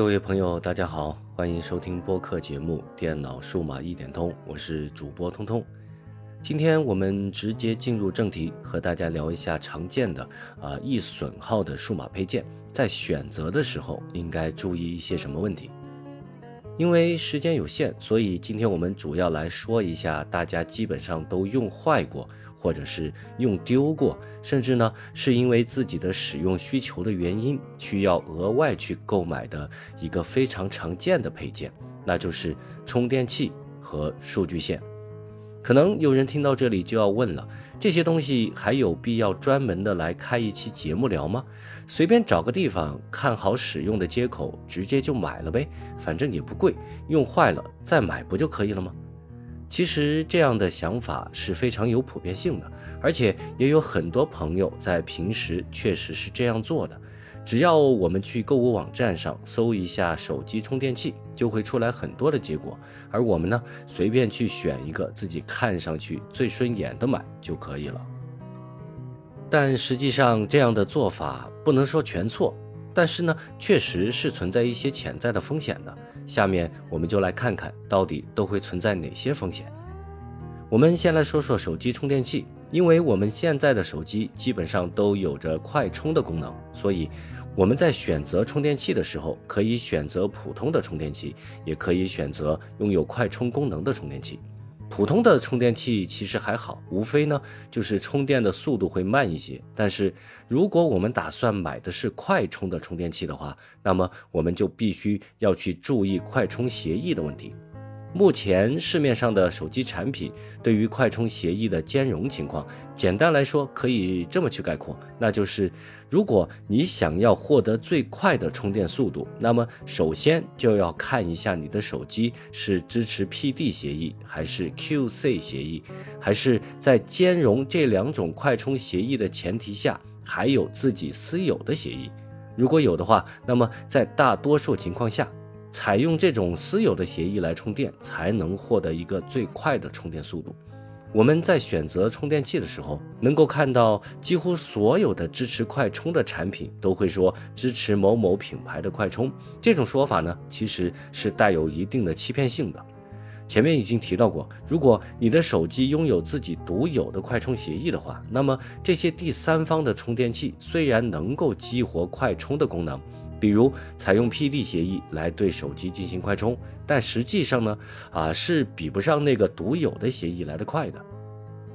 各位朋友，大家好，欢迎收听播客节目《电脑数码一点通》，我是主播通通。今天我们直接进入正题，和大家聊一下常见的啊易损耗的数码配件，在选择的时候应该注意一些什么问题。因为时间有限，所以今天我们主要来说一下大家基本上都用坏过。或者是用丢过，甚至呢是因为自己的使用需求的原因，需要额外去购买的一个非常常见的配件，那就是充电器和数据线。可能有人听到这里就要问了：这些东西还有必要专门的来开一期节目聊吗？随便找个地方看好使用的接口，直接就买了呗，反正也不贵，用坏了再买不就可以了吗？其实这样的想法是非常有普遍性的，而且也有很多朋友在平时确实是这样做的。只要我们去购物网站上搜一下手机充电器，就会出来很多的结果，而我们呢，随便去选一个自己看上去最顺眼的买就可以了。但实际上这样的做法不能说全错，但是呢，确实是存在一些潜在的风险的。下面我们就来看看到底都会存在哪些风险。我们先来说说手机充电器，因为我们现在的手机基本上都有着快充的功能，所以我们在选择充电器的时候，可以选择普通的充电器，也可以选择拥有快充功能的充电器。普通的充电器其实还好，无非呢就是充电的速度会慢一些。但是如果我们打算买的是快充的充电器的话，那么我们就必须要去注意快充协议的问题。目前市面上的手机产品对于快充协议的兼容情况，简单来说可以这么去概括，那就是如果你想要获得最快的充电速度，那么首先就要看一下你的手机是支持 PD 协议还是 QC 协议，还是在兼容这两种快充协议的前提下，还有自己私有的协议。如果有的话，那么在大多数情况下。采用这种私有的协议来充电，才能获得一个最快的充电速度。我们在选择充电器的时候，能够看到几乎所有的支持快充的产品都会说支持某某品牌的快充。这种说法呢，其实是带有一定的欺骗性的。前面已经提到过，如果你的手机拥有自己独有的快充协议的话，那么这些第三方的充电器虽然能够激活快充的功能。比如采用 PD 协议来对手机进行快充，但实际上呢，啊是比不上那个独有的协议来得快的。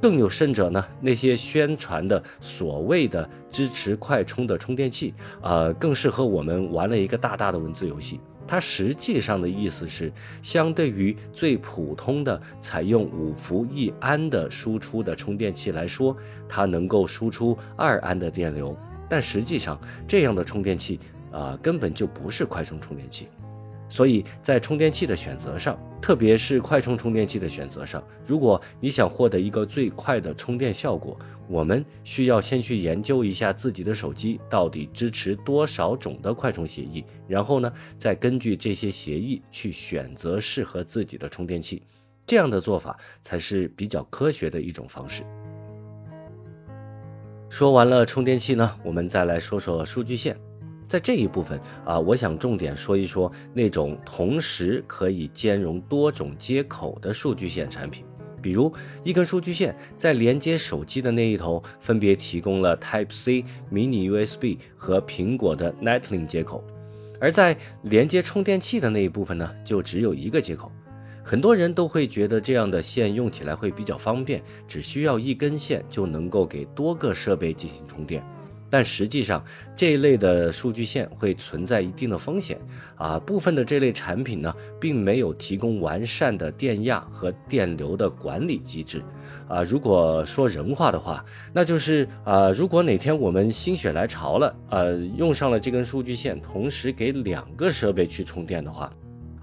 更有甚者呢，那些宣传的所谓的支持快充的充电器，呃，更适合我们玩了一个大大的文字游戏。它实际上的意思是，相对于最普通的采用五伏一安的输出的充电器来说，它能够输出二安的电流。但实际上，这样的充电器。啊，根本就不是快充充电器，所以在充电器的选择上，特别是快充充电器的选择上，如果你想获得一个最快的充电效果，我们需要先去研究一下自己的手机到底支持多少种的快充协议，然后呢，再根据这些协议去选择适合自己的充电器，这样的做法才是比较科学的一种方式。说完了充电器呢，我们再来说说数据线。在这一部分啊，我想重点说一说那种同时可以兼容多种接口的数据线产品，比如一根数据线在连接手机的那一头，分别提供了 Type C、Mini USB 和苹果的 Lightning 接口，而在连接充电器的那一部分呢，就只有一个接口。很多人都会觉得这样的线用起来会比较方便，只需要一根线就能够给多个设备进行充电。但实际上，这一类的数据线会存在一定的风险啊。部分的这类产品呢，并没有提供完善的电压和电流的管理机制啊。如果说人话的话，那就是啊，如果哪天我们心血来潮了，呃，用上了这根数据线，同时给两个设备去充电的话。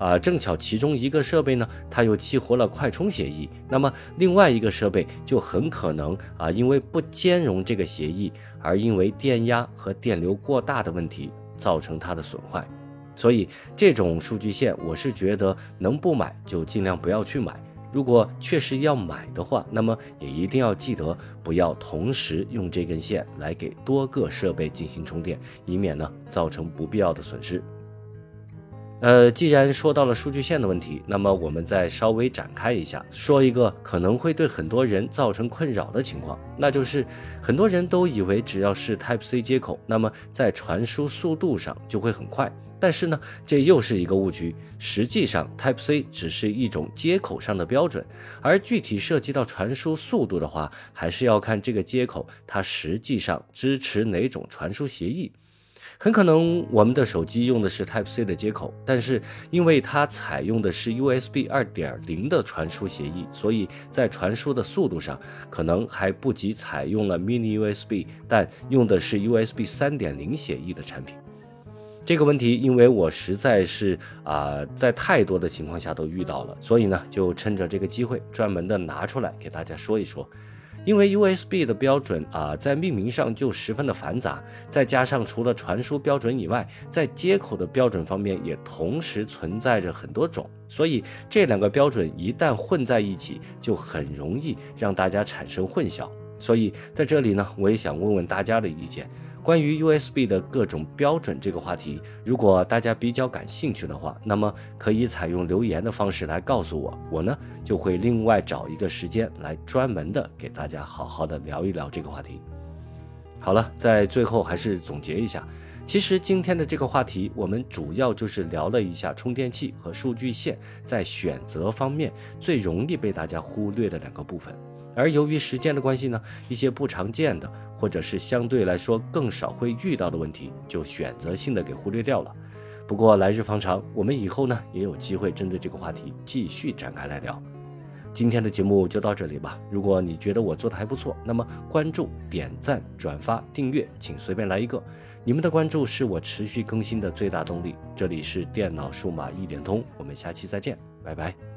啊，正巧其中一个设备呢，它又激活了快充协议，那么另外一个设备就很可能啊，因为不兼容这个协议，而因为电压和电流过大的问题造成它的损坏。所以这种数据线，我是觉得能不买就尽量不要去买。如果确实要买的话，那么也一定要记得不要同时用这根线来给多个设备进行充电，以免呢造成不必要的损失。呃，既然说到了数据线的问题，那么我们再稍微展开一下，说一个可能会对很多人造成困扰的情况，那就是很多人都以为只要是 Type C 接口，那么在传输速度上就会很快。但是呢，这又是一个误区。实际上，Type C 只是一种接口上的标准，而具体涉及到传输速度的话，还是要看这个接口它实际上支持哪种传输协议。很可能我们的手机用的是 Type C 的接口，但是因为它采用的是 USB 二点零的传输协议，所以在传输的速度上可能还不及采用了 Mini USB 但用的是 USB 三点零协议的产品。这个问题，因为我实在是啊，在太多的情况下都遇到了，所以呢，就趁着这个机会，专门的拿出来给大家说一说。因为 USB 的标准啊，在命名上就十分的繁杂，再加上除了传输标准以外，在接口的标准方面也同时存在着很多种，所以这两个标准一旦混在一起，就很容易让大家产生混淆。所以在这里呢，我也想问问大家的意见。关于 USB 的各种标准这个话题，如果大家比较感兴趣的话，那么可以采用留言的方式来告诉我，我呢就会另外找一个时间来专门的给大家好好的聊一聊这个话题。好了，在最后还是总结一下，其实今天的这个话题，我们主要就是聊了一下充电器和数据线在选择方面最容易被大家忽略的两个部分。而由于时间的关系呢，一些不常见的或者是相对来说更少会遇到的问题，就选择性的给忽略掉了。不过来日方长，我们以后呢也有机会针对这个话题继续展开来聊。今天的节目就到这里吧。如果你觉得我做的还不错，那么关注、点赞、转发、订阅，请随便来一个。你们的关注是我持续更新的最大动力。这里是电脑数码一点通，我们下期再见，拜拜。